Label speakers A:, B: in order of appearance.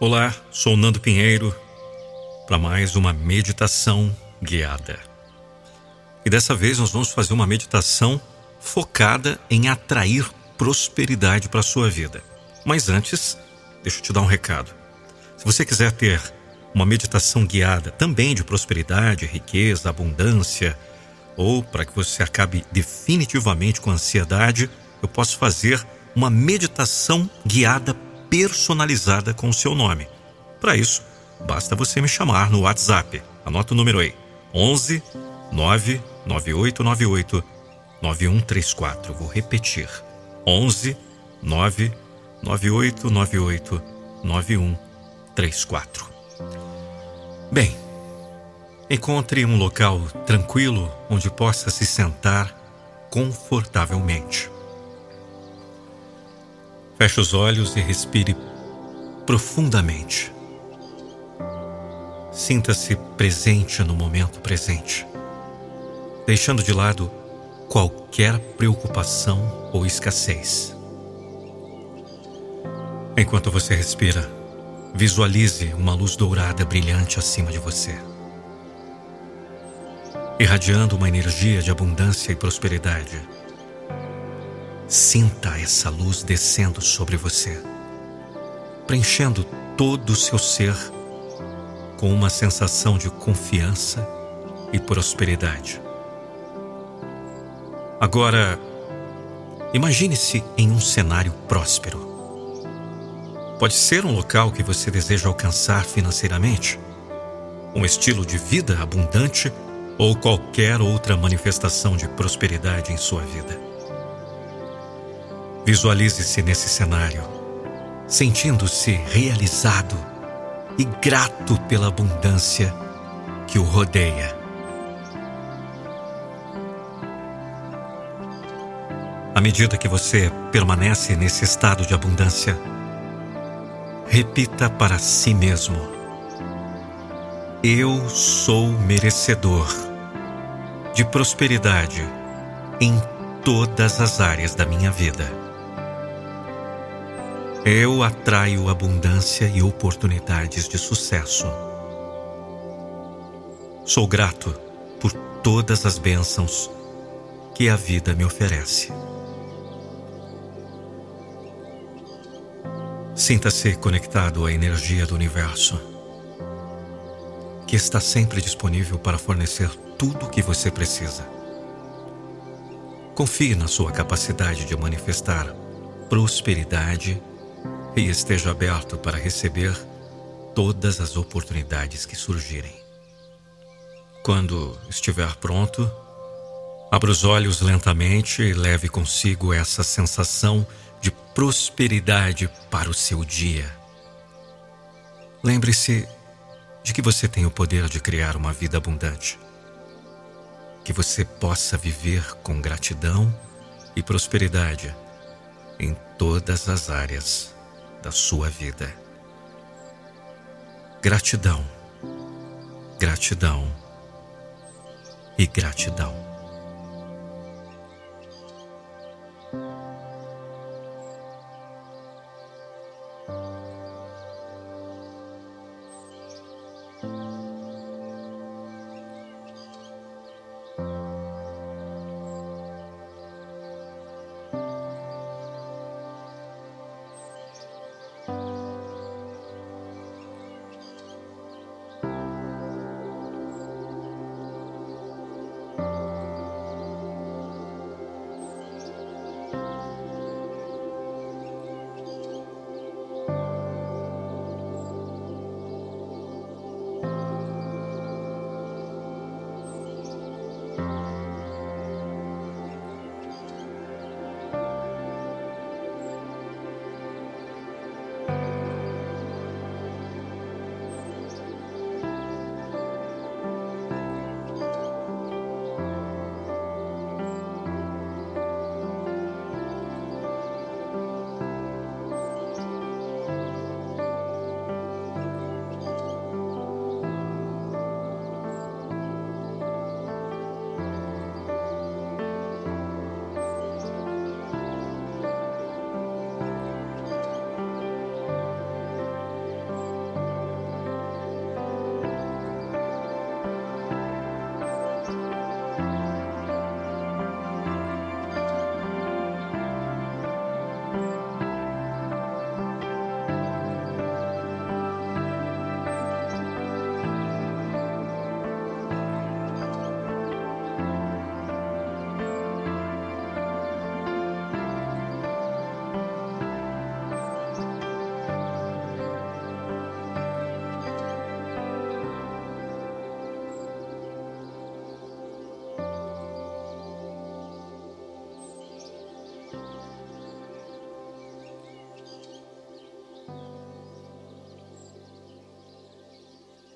A: Olá, sou Nando Pinheiro para mais uma meditação guiada. E dessa vez nós vamos fazer uma meditação focada em atrair prosperidade para a sua vida. Mas antes, deixa eu te dar um recado. Se você quiser ter uma meditação guiada também de prosperidade, riqueza, abundância, ou para que você acabe definitivamente com ansiedade, eu posso fazer uma meditação guiada personalizada com o seu nome. Para isso, basta você me chamar no WhatsApp. Anota o número aí: 11 99898 9134. Vou repetir: 11 99898 9134. Bem, encontre um local tranquilo onde possa se sentar confortavelmente. Feche os olhos e respire profundamente. Sinta-se presente no momento presente, deixando de lado qualquer preocupação ou escassez. Enquanto você respira, visualize uma luz dourada brilhante acima de você, irradiando uma energia de abundância e prosperidade Sinta essa luz descendo sobre você, preenchendo todo o seu ser com uma sensação de confiança e prosperidade. Agora, imagine-se em um cenário próspero. Pode ser um local que você deseja alcançar financeiramente, um estilo de vida abundante ou qualquer outra manifestação de prosperidade em sua vida. Visualize-se nesse cenário, sentindo-se realizado e grato pela abundância que o rodeia. À medida que você permanece nesse estado de abundância, repita para si mesmo: Eu sou merecedor de prosperidade em todas as áreas da minha vida. Eu atraio abundância e oportunidades de sucesso. Sou grato por todas as bênçãos que a vida me oferece. Sinta-se conectado à energia do universo, que está sempre disponível para fornecer tudo o que você precisa. Confie na sua capacidade de manifestar prosperidade e esteja aberto para receber todas as oportunidades que surgirem. Quando estiver pronto, abra os olhos lentamente e leve consigo essa sensação de prosperidade para o seu dia. Lembre-se de que você tem o poder de criar uma vida abundante. Que você possa viver com gratidão e prosperidade em todas as áreas da sua vida. Gratidão, gratidão e gratidão.